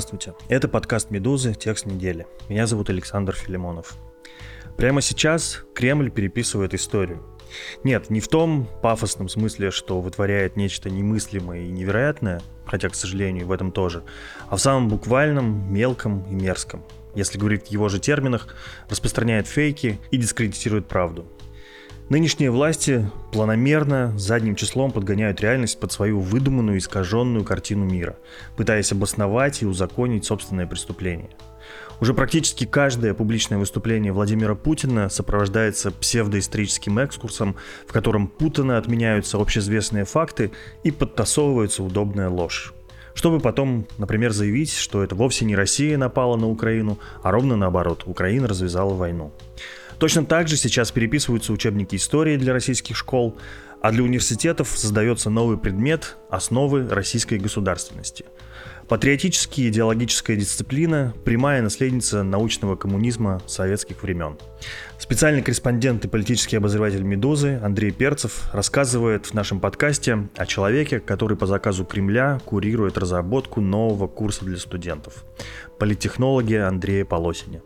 Здравствуйте, это подкаст «Медузы. Текст недели». Меня зовут Александр Филимонов. Прямо сейчас Кремль переписывает историю. Нет, не в том пафосном смысле, что вытворяет нечто немыслимое и невероятное, хотя, к сожалению, в этом тоже, а в самом буквальном, мелком и мерзком. Если говорить в его же терминах, распространяет фейки и дискредитирует правду – Нынешние власти планомерно, задним числом подгоняют реальность под свою выдуманную, искаженную картину мира, пытаясь обосновать и узаконить собственное преступление. Уже практически каждое публичное выступление Владимира Путина сопровождается псевдоисторическим экскурсом, в котором путано отменяются общеизвестные факты и подтасовывается удобная ложь чтобы потом, например, заявить, что это вовсе не Россия напала на Украину, а ровно наоборот, Украина развязала войну. Точно так же сейчас переписываются учебники истории для российских школ, а для университетов создается новый предмет «Основы российской государственности». Патриотическая идеологическая дисциплина – прямая наследница научного коммунизма советских времен. Специальный корреспондент и политический обозреватель «Медузы» Андрей Перцев рассказывает в нашем подкасте о человеке, который по заказу Кремля курирует разработку нового курса для студентов – политтехнология Андрея Полосине.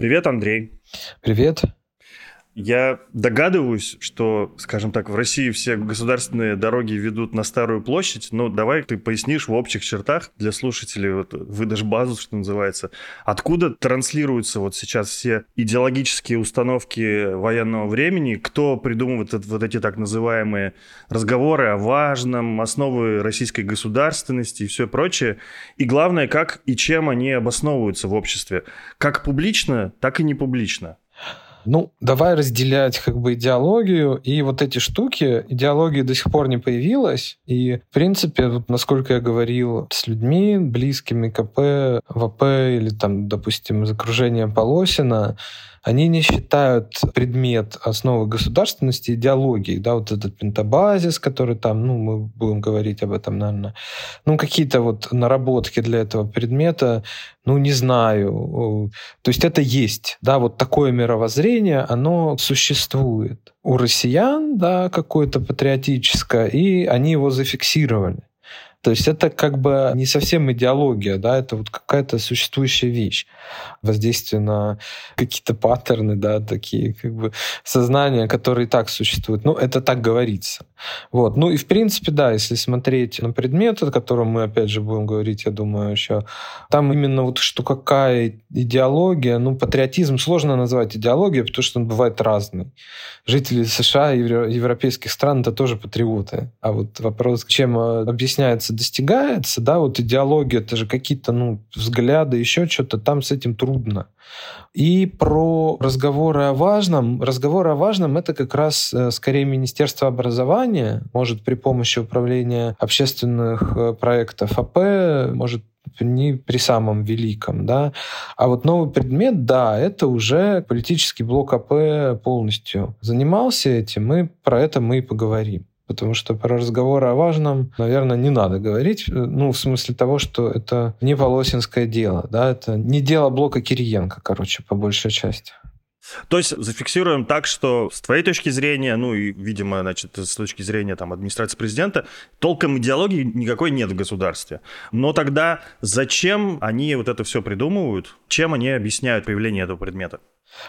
Привет, Андрей. Привет. Я догадываюсь, что, скажем так, в России все государственные дороги ведут на Старую площадь, но давай ты пояснишь в общих чертах для слушателей, вот, выдашь базу, что называется, откуда транслируются вот сейчас все идеологические установки военного времени, кто придумывает вот эти так называемые разговоры о важном, основы российской государственности и все прочее, и главное, как и чем они обосновываются в обществе, как публично, так и не публично. Ну, давай разделять как бы идеологию и вот эти штуки. Идеология до сих пор не появилась. И, в принципе, вот, насколько я говорил с людьми, близкими КП, ВП или там, допустим, из окружения Полосина, они не считают предмет основы государственности идеологией, да, вот этот пентабазис, который там, ну, мы будем говорить об этом, наверное, ну, какие-то вот наработки для этого предмета, ну, не знаю. То есть это есть, да, вот такое мировоззрение, оно существует. У россиян, да, какое-то патриотическое, и они его зафиксировали. То есть это как бы не совсем идеология, да, это вот какая-то существующая вещь, воздействие на какие-то паттерны, да, такие как бы сознания, которые так существуют. Ну, это так говорится. Вот. Ну и в принципе, да, если смотреть на предмет, о котором мы опять же будем говорить, я думаю, еще, там именно вот что какая идеология, ну, патриотизм сложно назвать идеологией, потому что он бывает разный. Жители США и европейских стран это тоже патриоты. А вот вопрос, чем объясняется добивается, достигается, да, вот идеология, это же какие-то, ну, взгляды, еще что-то, там с этим трудно. И про разговоры о важном. Разговоры о важном — это как раз э, скорее Министерство образования может при помощи управления общественных э, проектов АП, может не при самом великом, да. А вот новый предмет, да, это уже политический блок АП полностью занимался этим, мы про это мы и поговорим потому что про разговоры о важном, наверное, не надо говорить, ну, в смысле того, что это не Волосинское дело, да, это не дело блока Кириенко, короче, по большей части. То есть зафиксируем так, что с твоей точки зрения, ну и, видимо, значит, с точки зрения там, администрации президента, толком идеологии никакой нет в государстве. Но тогда зачем они вот это все придумывают? Чем они объясняют появление этого предмета?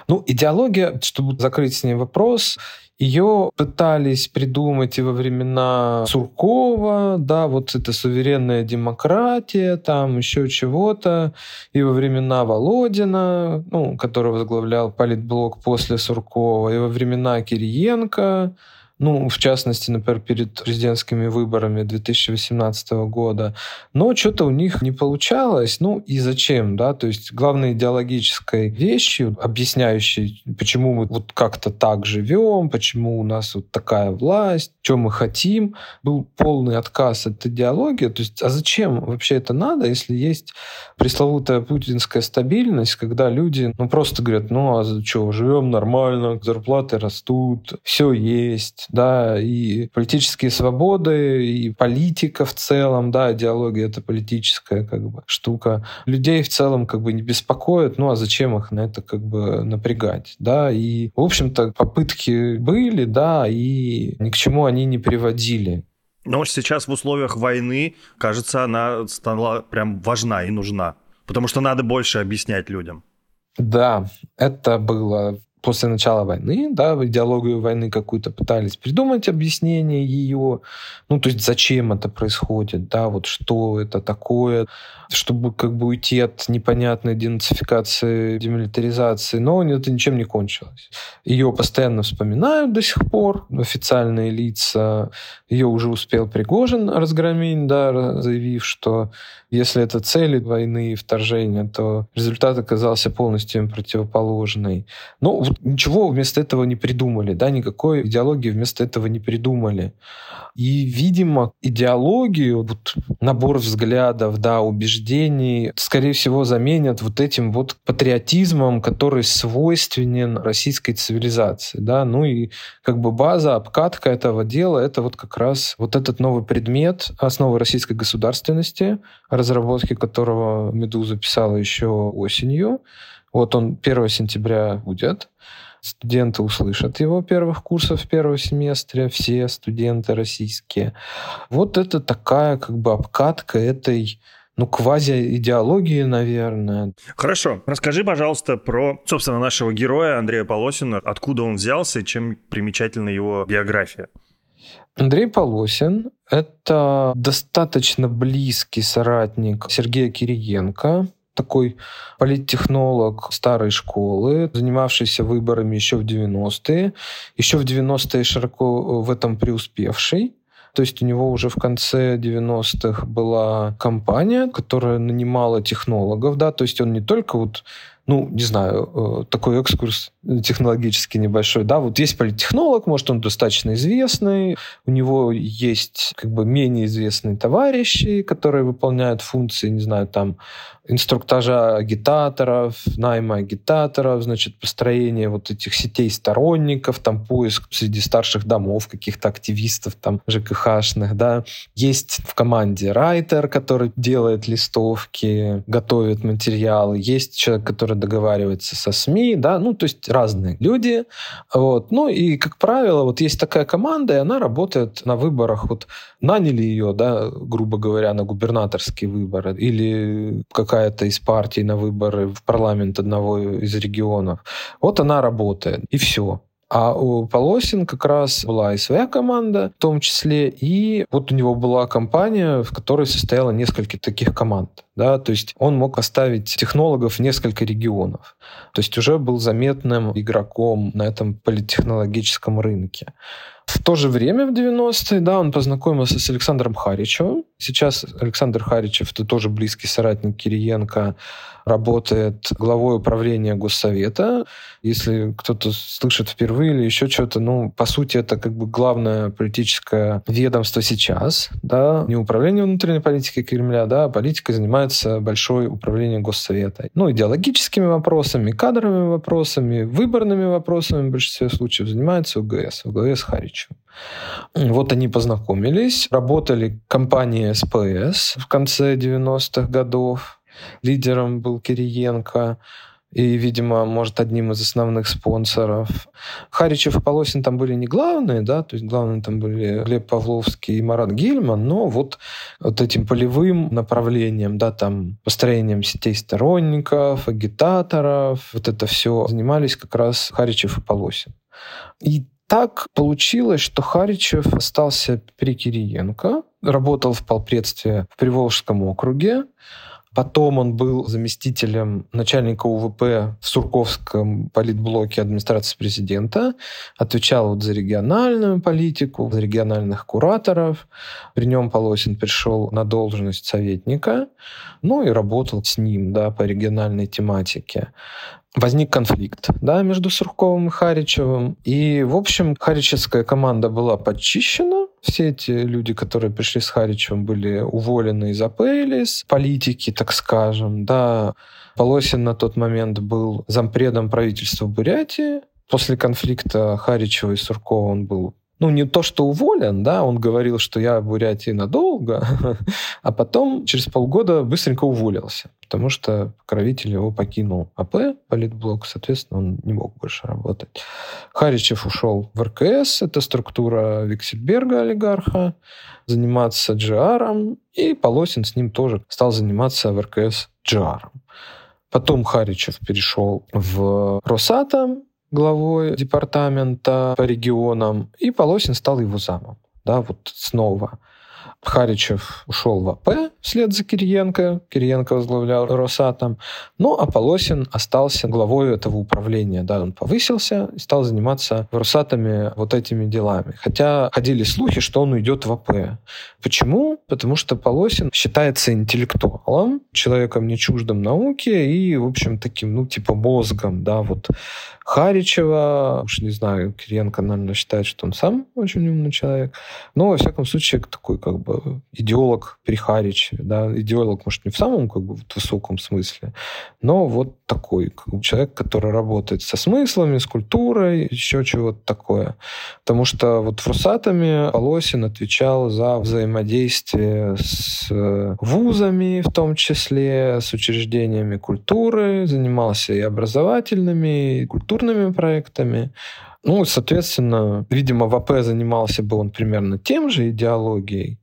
Ну, идеология, чтобы закрыть с ней вопрос, ее пытались придумать и во времена Суркова, да, вот это суверенная демократия, там еще чего-то, и во времена Володина, ну, который возглавлял политблок после Суркова, и во времена Кириенко, ну, в частности, например, перед президентскими выборами 2018 года, но что-то у них не получалось, ну и зачем, да, то есть главной идеологической вещью, объясняющей, почему мы вот как-то так живем, почему у нас вот такая власть, что мы хотим, был полный отказ от идеологии, то есть, а зачем вообще это надо, если есть пресловутая путинская стабильность, когда люди, ну, просто говорят, ну, а что, живем нормально, зарплаты растут, все есть, да, и политические свободы, и политика в целом, да, идеология это политическая как бы штука. Людей в целом как бы не беспокоит, ну а зачем их на это как бы напрягать, да, и, в общем-то, попытки были, да, и ни к чему они не приводили. Но сейчас в условиях войны, кажется, она стала прям важна и нужна. Потому что надо больше объяснять людям. Да, это было после начала войны, да, идеологию войны какую-то пытались придумать объяснение ее, ну, то есть зачем это происходит, да, вот что это такое, чтобы как бы уйти от непонятной денацификации, демилитаризации, но это ничем не кончилось. Ее постоянно вспоминают до сих пор официальные лица. Ее уже успел Пригожин разгромить, да, заявив, что если это цели войны и вторжения, то результат оказался полностью им противоположный. Но вот ничего вместо этого не придумали, да, никакой идеологии вместо этого не придумали. И, видимо, идеологию, вот, набор взглядов, да, убеждений, скорее всего, заменят вот этим вот патриотизмом, который свойственен российской цивилизации, да, ну и как бы база, обкатка этого дела, это вот как раз вот этот новый предмет основы российской государственности, разработки которого «Медуза» писала еще осенью. Вот он 1 сентября будет. Студенты услышат его первых курсов в первом семестре, все студенты российские. Вот это такая как бы обкатка этой ну, квази-идеологии, наверное. Хорошо. Расскажи, пожалуйста, про, собственно, нашего героя Андрея Полосина. Откуда он взялся и чем примечательна его биография? Андрей Полосин – это достаточно близкий соратник Сергея Кириенко, такой политтехнолог старой школы, занимавшийся выборами еще в 90-е, еще в 90-е широко в этом преуспевший. То есть у него уже в конце 90-х была компания, которая нанимала технологов, да, то есть он не только вот ну, не знаю, э, такой экскурс технологически небольшой, да, вот есть политтехнолог, может, он достаточно известный, у него есть как бы менее известные товарищи, которые выполняют функции, не знаю, там, инструктажа агитаторов, найма агитаторов, значит, построение вот этих сетей сторонников, там, поиск среди старших домов каких-то активистов, там, ЖКХшных, да. Есть в команде райтер, который делает листовки, готовит материалы, есть человек, который договаривается со СМИ, да, ну, то есть разные люди, вот. Ну, и, как правило, вот есть такая команда, и она работает на выборах, вот наняли ее, да, грубо говоря, на губернаторские выборы или какая-то из партий на выборы в парламент одного из регионов. Вот она работает, и все. А у Полосин как раз была и своя команда, в том числе, и вот у него была компания, в которой состояло несколько таких команд. Да, то есть он мог оставить технологов в несколько регионов. То есть уже был заметным игроком на этом политтехнологическом рынке. В то же время, в 90-е, да, он познакомился с Александром Харичевым. Сейчас Александр Харичев, это тоже близкий соратник Кириенко, работает главой управления Госсовета. Если кто-то слышит впервые или еще что-то, ну, по сути, это как бы главное политическое ведомство сейчас, да, не управление внутренней политики Кремля, да, а политикой занимается большое управление Госсовета. Ну, идеологическими вопросами, кадровыми вопросами, выборными вопросами в большинстве случаев занимается УГС, УГС Харичев. Вот они познакомились, работали компания СПС в конце 90-х годов, Лидером был Кириенко и, видимо, может, одним из основных спонсоров. Харичев и Полосин там были не главные, да, то есть главные там были Глеб Павловский и Марат Гильман, но вот, вот этим полевым направлением, да, там, построением сетей сторонников, агитаторов, вот это все занимались как раз Харичев и Полосин. И так получилось, что Харичев остался при Кириенко, работал в полпредстве в Приволжском округе, Потом он был заместителем начальника УВП в Сурковском политблоке администрации президента, отвечал вот за региональную политику, за региональных кураторов. При нем Полосин пришел на должность советника, ну и работал с ним да, по региональной тематике возник конфликт да, между Сурковым и Харичевым. И, в общем, харичевская команда была подчищена, все эти люди, которые пришли с Харичем, были уволены из АПЛИС, политики, так скажем. Да. Полосин на тот момент был зампредом правительства Бурятии. После конфликта Харичева и Суркова он был ну, не то, что уволен, да, он говорил, что я в Бурятии надолго, а потом через полгода быстренько уволился, потому что покровитель его покинул АП, политблок, соответственно, он не мог больше работать. Харичев ушел в РКС, это структура Виксельберга, олигарха, заниматься GR, и Полосин с ним тоже стал заниматься в РКС GR. Потом Харичев перешел в Росатом, главой департамента по регионам, и Полосин стал его замом. Да, вот снова. Харичев ушел в АП вслед за Кириенко. Кириенко возглавлял Росатом. Ну, а Полосин остался главой этого управления. Да, он повысился и стал заниматься в Росатоме вот этими делами. Хотя ходили слухи, что он уйдет в АП. Почему? Потому что Полосин считается интеллектуалом, человеком не чуждым науке и, в общем, таким, ну, типа мозгом, да, вот Харичева, уж не знаю, Кириенко, наверное, считает, что он сам очень умный человек. Но, во всяком случае, такой как бы идеолог при Харичеве. Да? Идеолог, может, не в самом как бы, высоком смысле, но вот такой как бы, человек, который работает со смыслами, с культурой, еще чего-то такое. Потому что вот в Росатоме Полосин отвечал за взаимодействие с вузами, в том числе, с учреждениями культуры, занимался и образовательными, и культурными проектами. Ну, соответственно, видимо, в АП занимался бы он примерно тем же идеологией,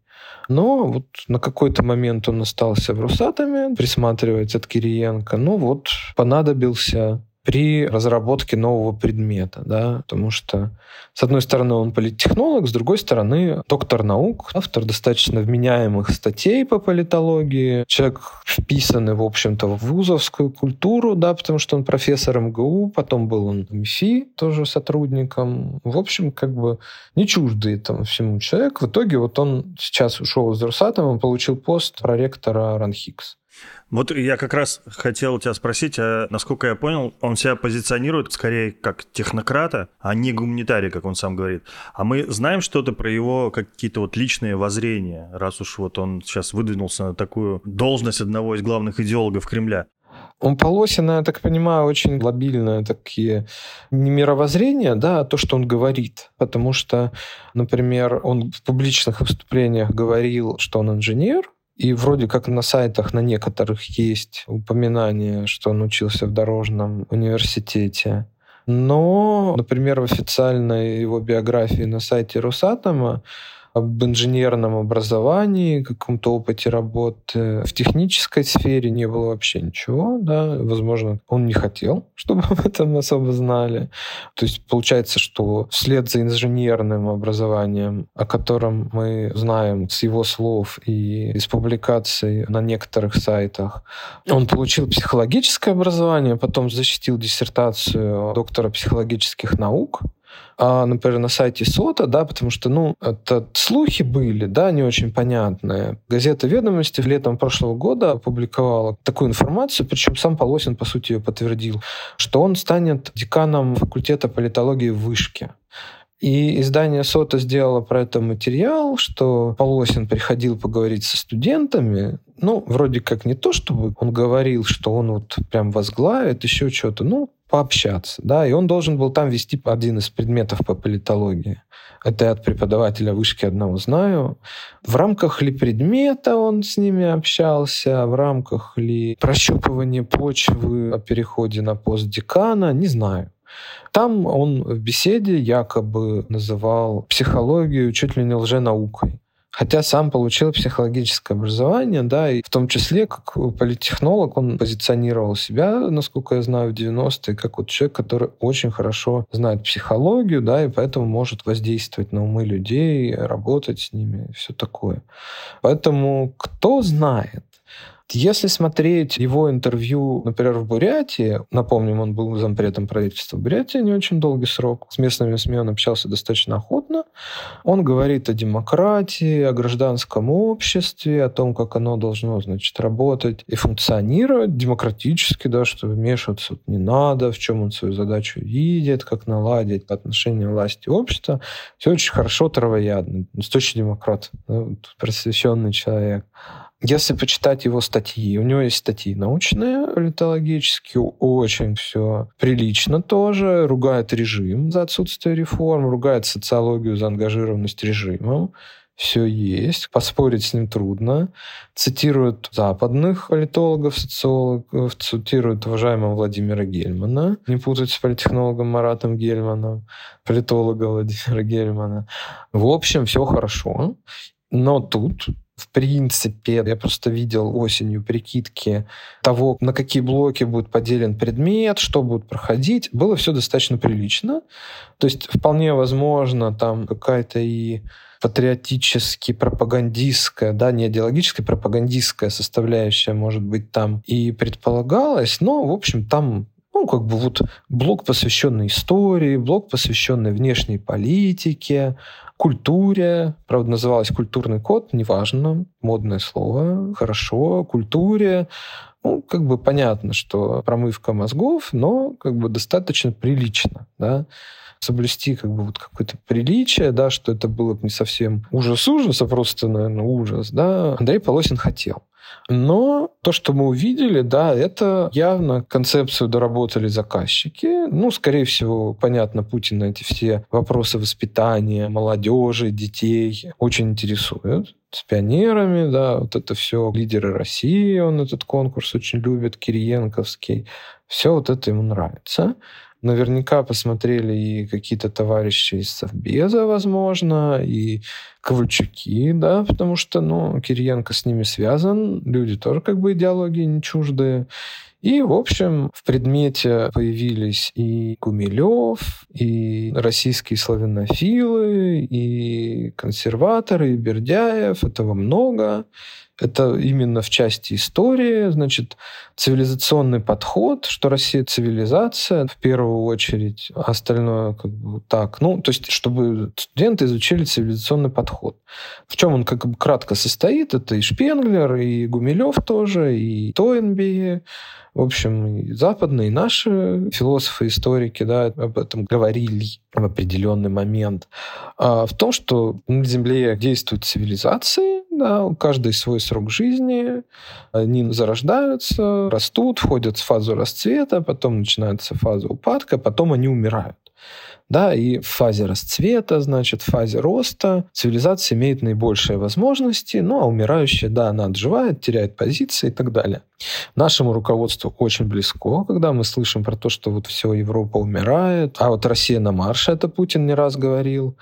но вот на какой-то момент он остался в Русатоме присматривать от Кириенко. Ну вот понадобился при разработке нового предмета, да, потому что, с одной стороны, он политтехнолог, с другой стороны, доктор наук, автор достаточно вменяемых статей по политологии, человек вписанный, в общем-то, в вузовскую культуру, да, потому что он профессор МГУ, потом был он в МИФИ, тоже сотрудником, в общем, как бы не чуждый этому всему человек. В итоге вот он сейчас ушел из Росатома, получил пост проректора РАНХИКС. Вот я как раз хотел тебя спросить, а насколько я понял, он себя позиционирует скорее как технократа, а не гуманитария, как он сам говорит. А мы знаем что-то про его какие-то вот личные воззрения, раз уж вот он сейчас выдвинулся на такую должность одного из главных идеологов Кремля. У Полосина, я так понимаю, очень лобильные такие не мировоззрения, да, а то, что он говорит. Потому что, например, он в публичных выступлениях говорил, что он инженер, и вроде как на сайтах на некоторых есть упоминание, что он учился в дорожном университете. Но, например, в официальной его биографии на сайте Росатома об инженерном образовании, каком-то опыте работы. В технической сфере не было вообще ничего, да, возможно, он не хотел, чтобы об этом особо знали. То есть получается, что вслед за инженерным образованием, о котором мы знаем с его слов и из публикаций на некоторых сайтах, он получил психологическое образование, потом защитил диссертацию доктора психологических наук, а, например, на сайте СОТа, да, потому что, ну, это слухи были, да, не очень понятные. Газета «Ведомости» летом прошлого года опубликовала такую информацию, причем сам Полосин, по сути, ее подтвердил, что он станет деканом факультета политологии в Вышке. И издание «Сота» сделало про это материал, что Полосин приходил поговорить со студентами. Ну, вроде как не то, чтобы он говорил, что он вот прям возглавит, еще что-то. Ну, пообщаться, да, и он должен был там вести один из предметов по политологии. Это я от преподавателя вышки одного знаю. В рамках ли предмета он с ними общался, в рамках ли прощупывания почвы о переходе на пост декана, не знаю. Там он в беседе якобы называл психологию чуть ли не лженаукой. Хотя сам получил психологическое образование, да, и в том числе как политтехнолог он позиционировал себя, насколько я знаю, в 90-е, как вот человек, который очень хорошо знает психологию, да, и поэтому может воздействовать на умы людей, работать с ними, все такое. Поэтому кто знает, если смотреть его интервью, например, в Бурятии, напомним, он был зампредом правительства Бурятии не очень долгий срок, с местными СМИ он общался достаточно охотно, он говорит о демократии, о гражданском обществе, о том, как оно должно, значит, работать и функционировать демократически, да, что вмешиваться не надо, в чем он свою задачу видит, как наладить отношения власти и общества. Все очень хорошо, травоядно. Настоящий демократ, да, просвещенный человек. Если почитать его статьи, у него есть статьи научные, политологические, очень все прилично тоже, ругает режим за отсутствие реформ, ругает социологию за ангажированность режимом, все есть, поспорить с ним трудно. Цитируют западных политологов, социологов, цитируют уважаемого Владимира Гельмана, не путать с политтехнологом Маратом Гельманом, политолога Владимира Гельмана. В общем, все хорошо. Но тут в принципе, я просто видел осенью прикидки того, на какие блоки будет поделен предмет, что будет проходить. Было все достаточно прилично. То есть вполне возможно там какая-то и патриотически пропагандистская, да, не идеологическая, пропагандистская составляющая, может быть, там и предполагалась, но, в общем, там ну, как бы вот блок, посвященный истории, блок, посвященный внешней политике, культуре, правда, называлась культурный код, неважно, модное слово, хорошо, культуре, ну, как бы понятно, что промывка мозгов, но как бы достаточно прилично, да. Соблюсти как бы вот какое-то приличие, да, что это было бы не совсем ужас ужас, а просто, наверное, ужас, да, Андрей Полосин хотел. Но то, что мы увидели, да, это явно концепцию доработали заказчики. Ну, скорее всего, понятно, Путина эти все вопросы воспитания молодежи, детей очень интересуют с пионерами, да, вот это все лидеры России, он этот конкурс очень любит, Кириенковский. Все вот это ему нравится. Наверняка посмотрели и какие-то товарищи из Совбеза, возможно, и Ковальчуки, да, потому что, ну, Кириенко с ними связан, люди тоже как бы идеологии не чуждые. И, в общем, в предмете появились и Гумилев, и российские славянофилы, и консерваторы, и Бердяев. Этого много. Это именно в части истории, значит, цивилизационный подход, что Россия цивилизация в первую очередь, а остальное как бы так. Ну, то есть, чтобы студенты изучили цивилизационный подход. В чем он как бы кратко состоит? Это и Шпенглер, и Гумилев тоже, и Тойнби, в общем, и западные, и наши философы, историки да, об этом говорили в определенный момент. А в том, что на Земле действуют цивилизации, да, у каждой свой срок жизни, они зарождаются, растут, входят в фазу расцвета, потом начинается фаза упадка, потом они умирают. Да, и в фазе расцвета, значит, в фазе роста цивилизация имеет наибольшие возможности, ну, а умирающая, да, она отживает, теряет позиции и так далее. Нашему руководству очень близко, когда мы слышим про то, что вот все, Европа умирает, а вот Россия на марше, это Путин не раз говорил,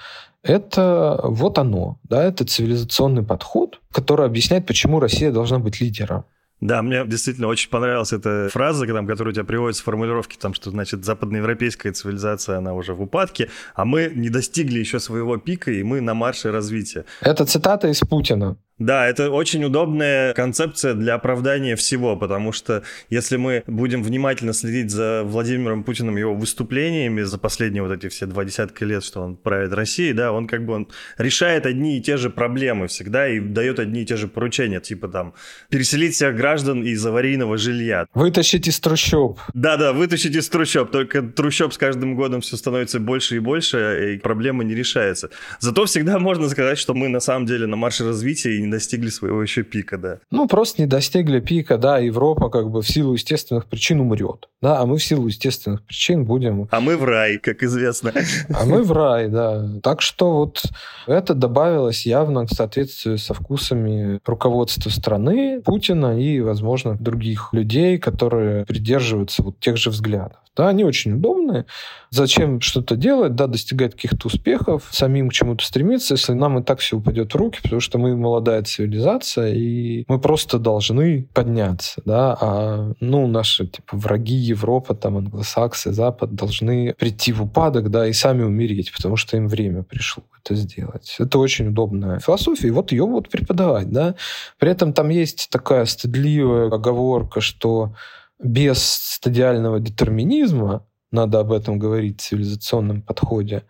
это вот оно, да, это цивилизационный подход, который объясняет, почему Россия должна быть лидером. Да, мне действительно очень понравилась эта фраза, там, которая у тебя приводится формулировки, там, что, значит, западноевропейская цивилизация, она уже в упадке, а мы не достигли еще своего пика, и мы на марше развития. Это цитата из Путина. Да, это очень удобная концепция для оправдания всего, потому что если мы будем внимательно следить за Владимиром Путиным, его выступлениями за последние вот эти все два десятка лет, что он правит Россией, да, он как бы он решает одни и те же проблемы всегда и дает одни и те же поручения, типа там переселить всех граждан из аварийного жилья. Вытащить из трущоб. Да-да, вытащить из трущоб, только трущоб с каждым годом все становится больше и больше, и проблема не решается. Зато всегда можно сказать, что мы на самом деле на марше развития и не достигли своего еще пика, да. Ну, просто не достигли пика, да, Европа как бы в силу естественных причин умрет, да, а мы в силу естественных причин будем... А мы в рай, как известно. А мы в рай, да. Так что вот это добавилось явно к соответствию со вкусами руководства страны, Путина и, возможно, других людей, которые придерживаются вот тех же взглядов. Да, они очень удобные. Зачем что-то делать, да, достигать каких-то успехов, самим к чему-то стремиться, если нам и так все упадет в руки, потому что мы молодая цивилизация, и мы просто должны подняться, да, а, ну, наши, типа, враги Европа, там, англосаксы, Запад должны прийти в упадок, да, и сами умереть, потому что им время пришло это сделать. Это очень удобная философия, и вот ее вот преподавать, да. При этом там есть такая стыдливая оговорка, что без стадиального детерминизма, надо об этом говорить в цивилизационном подходе.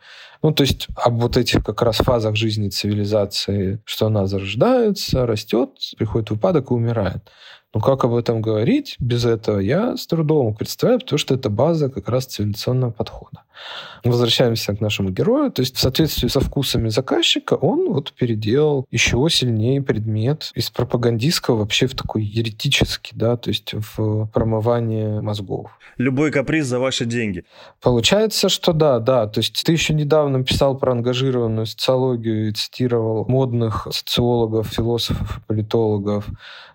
Ну, то есть об вот этих как раз фазах жизни цивилизации, что она зарождается, растет, приходит в упадок и умирает. Но как об этом говорить без этого, я с трудом представляю, потому что это база как раз цивилизационного подхода. Возвращаемся к нашему герою. То есть в соответствии со вкусами заказчика он вот переделал еще сильнее предмет из пропагандистского вообще в такой еретический, да, то есть в промывание мозгов. Любой каприз за ваши деньги. Получается, что да, да. То есть ты еще недавно писал про ангажированную социологию и цитировал модных социологов, философов, политологов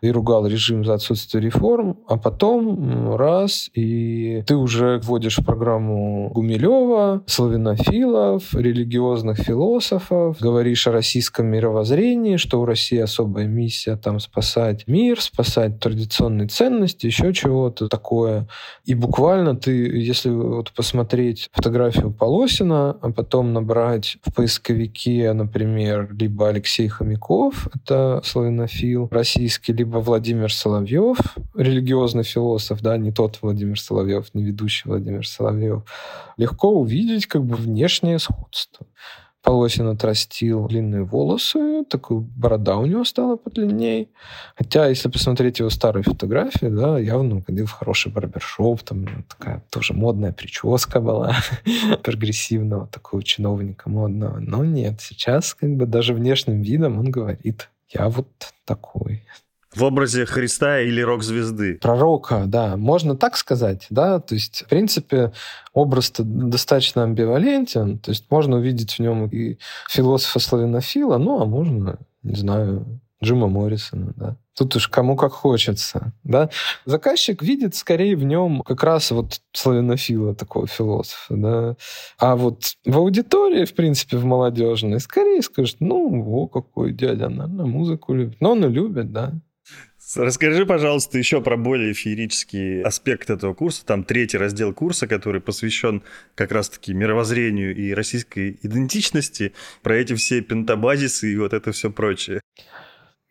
и ругал режим за отсутствие реформ, а потом раз, и ты уже вводишь в программу Гумилева, славянофилов, религиозных философов, говоришь о российском мировоззрении, что у России особая миссия там спасать мир, спасать традиционные ценности, еще чего-то такое. И буквально ты, если вот посмотреть фотографию Полосина, а потом набрать в поисковике, например, либо Алексей Хомяков, это славянофил российский, либо Владимир Соловьев, религиозный философ, да, не тот Владимир Соловьев, не ведущий Владимир Соловьев, легко увидеть как бы внешнее сходство. Полосин отрастил длинные волосы, такой борода у него стала подлиннее. Хотя, если посмотреть его старые фотографии, да, явно ходил в хороший барбершоп, там такая тоже модная прическа была, прогрессивного такого чиновника модного. Но нет, сейчас как бы даже внешним видом он говорит, я вот такой. В образе Христа или рок-звезды. Пророка, да. Можно так сказать, да. То есть, в принципе, образ достаточно амбивалентен. То есть, можно увидеть в нем и философа-славянофила, ну, а можно, не знаю, Джима Моррисона, да. Тут уж кому как хочется, да. Заказчик видит скорее в нем как раз вот славянофила, такого философа, да. А вот в аудитории, в принципе, в молодежной, скорее скажет, ну, о, какой дядя, наверное, музыку любит. Но он и любит, да. Расскажи, пожалуйста, еще про более феерический аспект этого курса. Там третий раздел курса, который посвящен как раз-таки мировоззрению и российской идентичности, про эти все пентабазисы и вот это все прочее.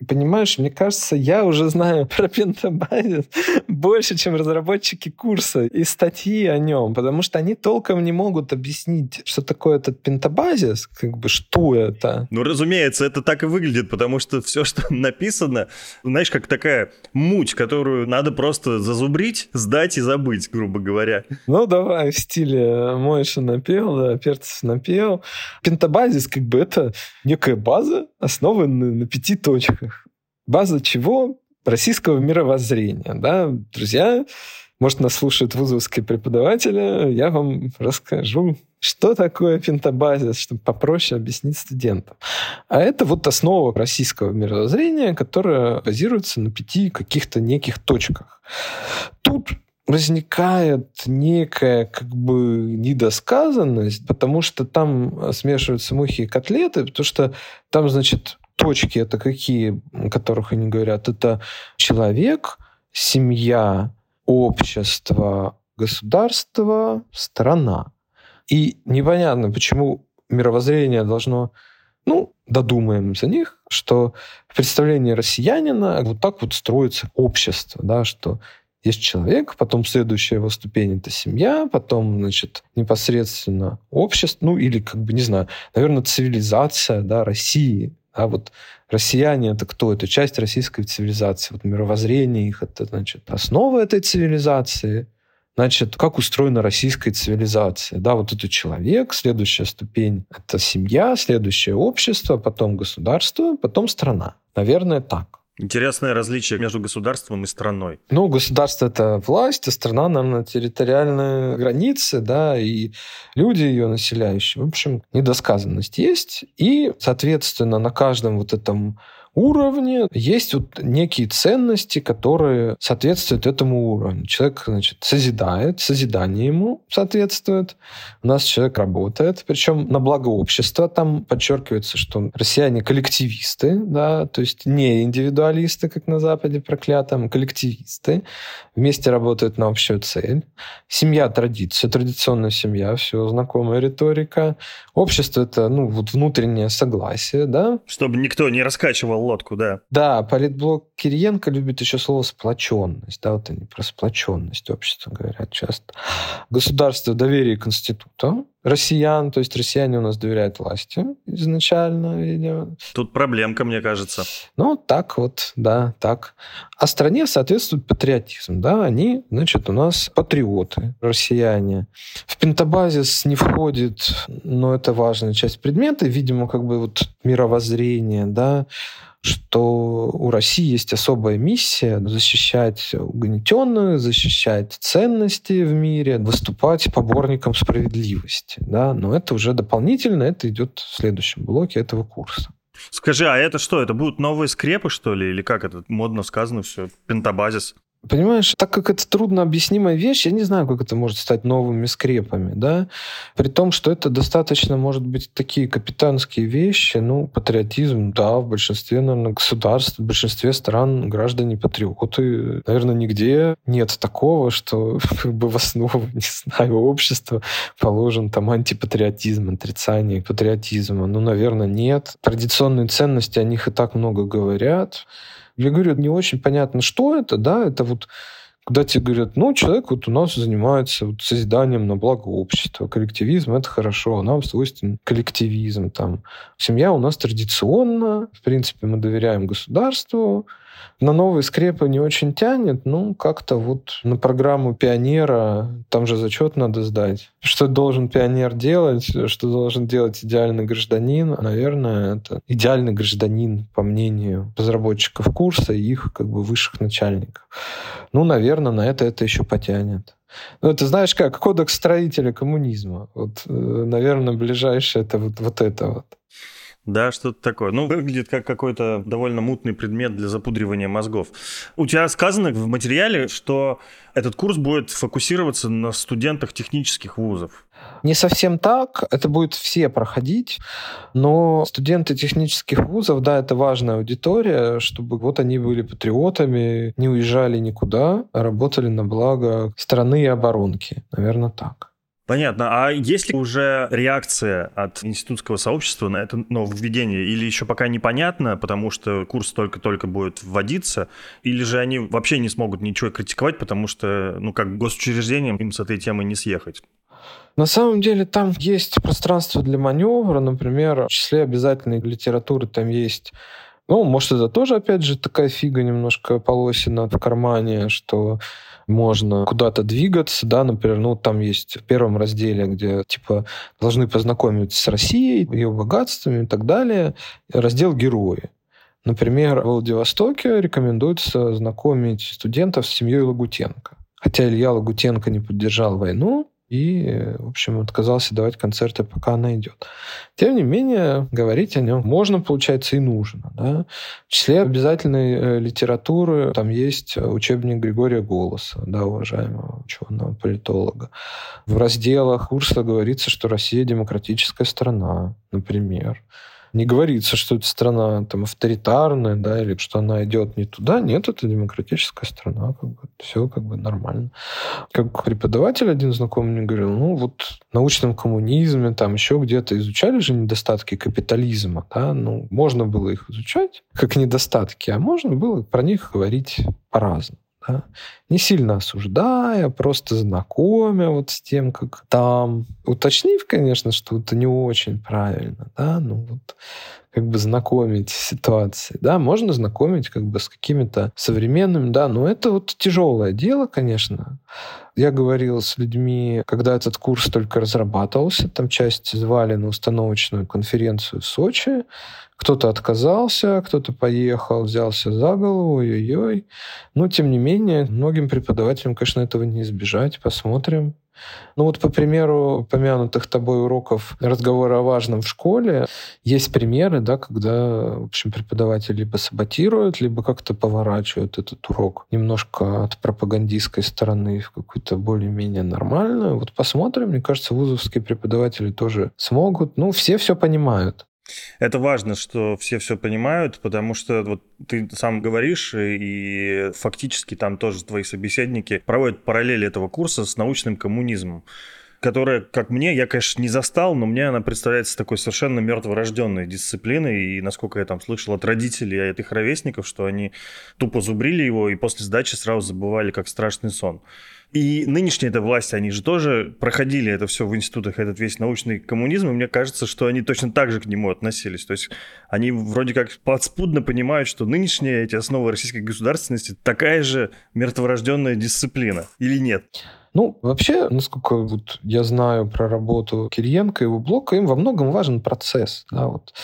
Понимаешь, мне кажется, я уже знаю про пентабазис больше, чем разработчики курса и статьи о нем, потому что они толком не могут объяснить, что такое этот пентабазис, как бы что это. Ну, разумеется, это так и выглядит, потому что все, что написано, знаешь, как такая муть, которую надо просто зазубрить, сдать и забыть, грубо говоря. Ну, давай в стиле Мойша напел, да, Перцев напел. Пентабазис, как бы, это некая база, основанная на пяти точках база чего? Российского мировоззрения. Да? Друзья, может, нас слушают вузовские преподаватели, я вам расскажу, что такое пентабазис, чтобы попроще объяснить студентам. А это вот основа российского мировоззрения, которая базируется на пяти каких-то неких точках. Тут возникает некая как бы недосказанность, потому что там смешиваются мухи и котлеты, потому что там, значит, точки это какие, о которых они говорят? Это человек, семья, общество, государство, страна. И непонятно, почему мировоззрение должно, ну, додумаем за них, что в представлении россиянина вот так вот строится общество, да, что есть человек, потом следующая его ступень это семья, потом, значит, непосредственно общество, ну или как бы, не знаю, наверное, цивилизация, да, России, а вот россияне это кто? Это часть российской цивилизации. Вот мировоззрение их это, значит, основа этой цивилизации. Значит, как устроена российская цивилизация? Да, вот это человек, следующая ступень — это семья, следующее общество, потом государство, потом страна. Наверное, так. Интересное различие между государством и страной. Ну, государство — это власть, а страна, наверное, территориальные границы, да, и люди ее населяющие. В общем, недосказанность есть. И, соответственно, на каждом вот этом уровне есть вот некие ценности, которые соответствуют этому уровню. Человек, значит, созидает, созидание ему соответствует. У нас человек работает, причем на благо общества. Там подчеркивается, что россияне коллективисты, да, то есть не индивидуалисты, как на Западе проклятом, коллективисты. Вместе работают на общую цель. Семья – традиция, традиционная семья, все, знакомая риторика. Общество – это, ну, вот внутреннее согласие, да. Чтобы никто не раскачивал лодку, да. Да, политблок Кириенко любит еще слово сплоченность. Да, вот они про сплоченность общества говорят часто. Государство доверие Конститута. Россиян, то есть россияне у нас доверяют власти изначально, видимо. Тут проблемка, мне кажется. Ну, так вот, да, так. А стране соответствует патриотизм, да, они, значит, у нас патриоты, россияне. В пентабазис не входит, но это важная часть предмета, видимо, как бы вот мировоззрение, да, что у России есть особая миссия защищать угнетенную, защищать ценности в мире, выступать поборником справедливости. Да? Но это уже дополнительно, это идет в следующем блоке этого курса. Скажи, а это что? Это будут новые скрепы, что ли? Или как это модно сказано все? Пентабазис? Понимаешь, так как это трудно объяснимая вещь, я не знаю, как это может стать новыми скрепами, да, при том, что это достаточно, может быть, такие капитанские вещи, ну, патриотизм, да, в большинстве, наверное, государств, в большинстве стран граждане патриоты. Наверное, нигде нет такого, что как бы в основу, не знаю, общества положен там антипатриотизм, отрицание патриотизма. Ну, наверное, нет. Традиционные ценности, о них и так много говорят. Я говорю, не очень понятно, что это, да, это вот когда тебе говорят, ну, человек вот у нас занимается вот созиданием на благо общества, коллективизм — это хорошо, нам свойственен коллективизм. Там. Семья у нас традиционно, в принципе, мы доверяем государству, на новые скрепы не очень тянет, ну, как-то вот на программу пионера, там же зачет надо сдать. Что должен пионер делать, что должен делать идеальный гражданин, наверное, это идеальный гражданин, по мнению разработчиков курса и их как бы высших начальников. Ну, наверное, на это это еще потянет. Ну, ты знаешь как, кодекс строителя коммунизма. Вот, э, наверное, ближайшее это вот, вот это вот. Да, что-то такое. Ну, выглядит как какой-то довольно мутный предмет для запудривания мозгов. У тебя сказано в материале, что этот курс будет фокусироваться на студентах технических вузов. Не совсем так. Это будет все проходить. Но студенты технических вузов, да, это важная аудитория, чтобы вот они были патриотами, не уезжали никуда, а работали на благо страны и оборонки. Наверное, так. Понятно. А есть ли уже реакция от институтского сообщества на это нововведение? Или еще пока непонятно, потому что курс только-только будет вводиться? Или же они вообще не смогут ничего критиковать, потому что, ну, как госучреждением им с этой темой не съехать? На самом деле там есть пространство для маневра, например, в числе обязательной литературы там есть ну, может, это тоже, опять же, такая фига немножко полосина в кармане, что можно куда-то двигаться, да, например, ну, там есть в первом разделе, где, типа, должны познакомиться с Россией, ее богатствами и так далее, раздел «Герои». Например, в Владивостоке рекомендуется знакомить студентов с семьей Лагутенко. Хотя Илья Лагутенко не поддержал войну, и, в общем, отказался давать концерты, пока она идет. Тем не менее, говорить о нем можно, получается, и нужно. Да? В числе обязательной э, литературы там есть учебник Григория Голоса, да, уважаемого ученого политолога. В разделах курса говорится, что Россия демократическая страна, например не говорится, что эта страна там авторитарная, да, или что она идет не туда. Нет, это демократическая страна, как бы, все как бы нормально. Как преподаватель один знакомый мне говорил, ну вот в научном коммунизме, там еще где-то изучали же недостатки капитализма, да, ну можно было их изучать как недостатки, а можно было про них говорить по-разному да, не сильно осуждая, просто знакомя вот с тем, как там, уточнив, конечно, что это не очень правильно, да, ну вот как бы знакомить ситуации, да, можно знакомить как бы с какими-то современными, да, но это вот тяжелое дело, конечно. Я говорил с людьми, когда этот курс только разрабатывался, там часть звали на установочную конференцию в Сочи, кто-то отказался, кто-то поехал, взялся за голову, ой-ой-ой. Но, тем не менее, многим преподавателям, конечно, этого не избежать. Посмотрим. Ну вот, по примеру упомянутых тобой уроков разговора о важном в школе, есть примеры, да, когда, в общем, преподаватель либо саботирует, либо как-то поворачивают этот урок немножко от пропагандистской стороны в какую-то более-менее нормальную. Вот посмотрим. Мне кажется, вузовские преподаватели тоже смогут. Ну, все все понимают. Это важно, что все все понимают, потому что вот ты сам говоришь, и фактически там тоже твои собеседники проводят параллели этого курса с научным коммунизмом. которая, как мне, я, конечно, не застал, но мне она представляется такой совершенно мертворожденной дисциплиной. И насколько я там слышал от родителей и от их ровесников, что они тупо зубрили его и после сдачи сразу забывали, как страшный сон. И нынешние это власти, они же тоже проходили это все в институтах, этот весь научный коммунизм, и мне кажется, что они точно так же к нему относились. То есть они вроде как подспудно понимают, что нынешние эти основы российской государственности такая же мертворожденная дисциплина, или нет? Ну, вообще, насколько вот я знаю про работу Кириенко и его блока, им во многом важен процесс. Да, вот.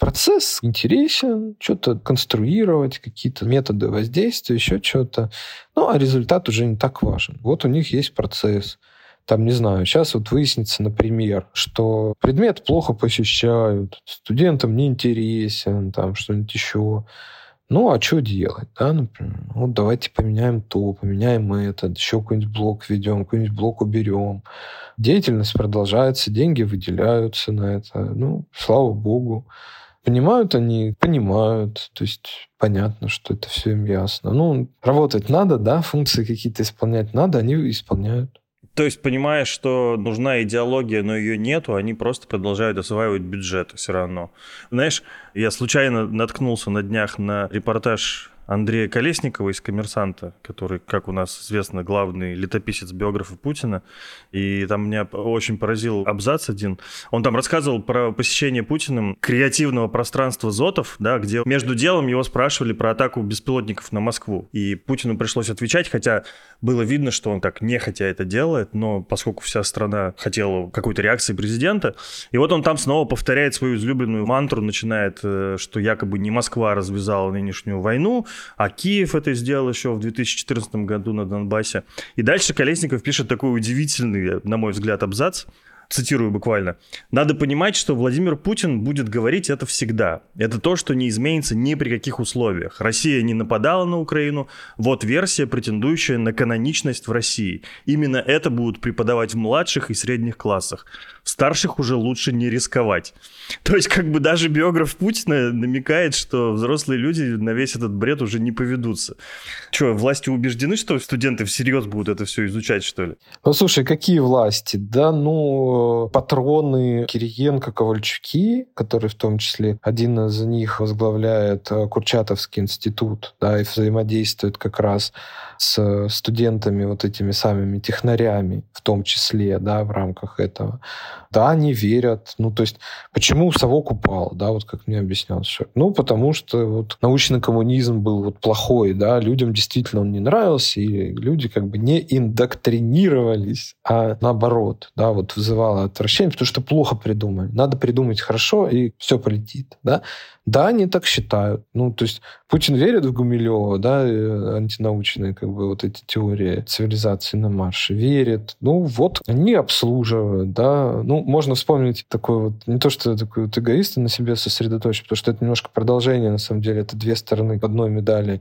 Процесс интересен, что-то конструировать, какие-то методы воздействия, еще что-то. Ну, а результат уже не так важен. Вот у них есть процесс. Там, не знаю, сейчас вот выяснится, например, что предмет плохо посещают, студентам не интересен, там что-нибудь еще. Ну, а что делать, да, например? Вот давайте поменяем то, поменяем это, еще какой-нибудь блок введем, какой-нибудь блок уберем. Деятельность продолжается, деньги выделяются на это. Ну, слава богу. Понимают они, понимают, то есть понятно, что это все им ясно. Ну, работать надо, да, функции какие-то исполнять надо, они исполняют. То есть, понимая, что нужна идеология, но ее нету, они просто продолжают осваивать бюджеты все равно. Знаешь, я случайно наткнулся на днях на репортаж Андрея Колесникова из «Коммерсанта», который, как у нас известно, главный летописец биографа Путина. И там меня очень поразил абзац один. Он там рассказывал про посещение Путиным креативного пространства Зотов, да, где между делом его спрашивали про атаку беспилотников на Москву. И Путину пришлось отвечать, хотя было видно, что он так нехотя это делает, но поскольку вся страна хотела какой-то реакции президента, и вот он там снова повторяет свою излюбленную мантру, начинает, э, что якобы не Москва развязала нынешнюю войну, а Киев это сделал еще в 2014 году на Донбассе. И дальше Колесников пишет такой удивительный, на мой взгляд, абзац, цитирую буквально, «Надо понимать, что Владимир Путин будет говорить это всегда. Это то, что не изменится ни при каких условиях. Россия не нападала на Украину. Вот версия, претендующая на каноничность в России. Именно это будут преподавать в младших и средних классах. В старших уже лучше не рисковать». То есть как бы даже биограф Путина намекает, что взрослые люди на весь этот бред уже не поведутся. Что, власти убеждены, что студенты всерьез будут это все изучать, что ли? Ну, слушай, какие власти? Да, ну, патроны Кириенко, Ковальчуки, который в том числе один из них возглавляет э, Курчатовский институт, да, и взаимодействует как раз с студентами, вот этими самыми технарями, в том числе, да, в рамках этого. Да, они верят. Ну, то есть, почему совок упал, да, вот как мне объяснял человек. Ну, потому что вот научный коммунизм был вот плохой, да, людям действительно он не нравился, и люди как бы не индоктринировались, а наоборот, да, вот вызывало отвращение, потому что плохо придумали. Надо придумать хорошо, и все полетит, да. Да, они так считают. Ну, то есть Путин верит в Гумилева, да, э, антинаучные как бы вот эти теории цивилизации на марше. Верит. Ну, вот они обслуживают, да. Ну, можно вспомнить такой вот, не то, что такой вот эгоист на себе сосредоточен, потому что это немножко продолжение, на самом деле, это две стороны одной медали.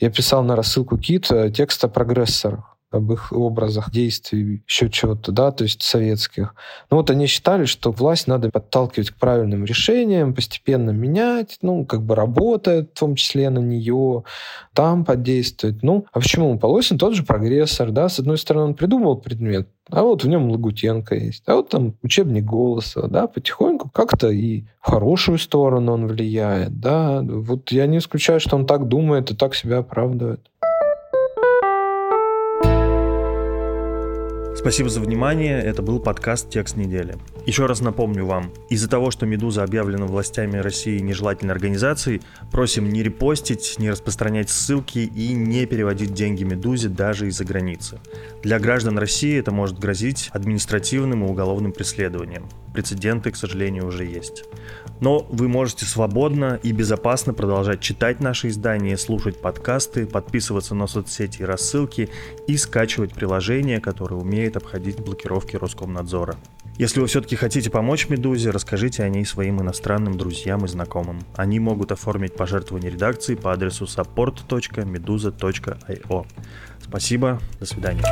Я писал на рассылку КИТ текст о прогрессорах об их образах действий, еще чего-то, да, то есть советских. Ну вот они считали, что власть надо подталкивать к правильным решениям, постепенно менять, ну, как бы работает, в том числе на нее, там подействовать. Ну, а почему? Полосин тот же прогрессор, да, с одной стороны, он придумал предмет, а вот в нем Лагутенко есть, а вот там учебник голоса, да, потихоньку как-то и в хорошую сторону он влияет, да, вот я не исключаю, что он так думает и так себя оправдывает. Спасибо за внимание. Это был подкаст «Текст недели». Еще раз напомню вам, из-за того, что «Медуза» объявлена властями России нежелательной организацией, просим не репостить, не распространять ссылки и не переводить деньги «Медузе» даже из-за границы. Для граждан России это может грозить административным и уголовным преследованием. Прецеденты, к сожалению, уже есть. Но вы можете свободно и безопасно продолжать читать наши издания, слушать подкасты, подписываться на соцсети и рассылки и скачивать приложения, которые умеют обходить блокировки Роскомнадзора. Если вы все-таки хотите помочь «Медузе», расскажите о ней своим иностранным друзьям и знакомым. Они могут оформить пожертвование редакции по адресу support.meduza.io. Спасибо, до свидания.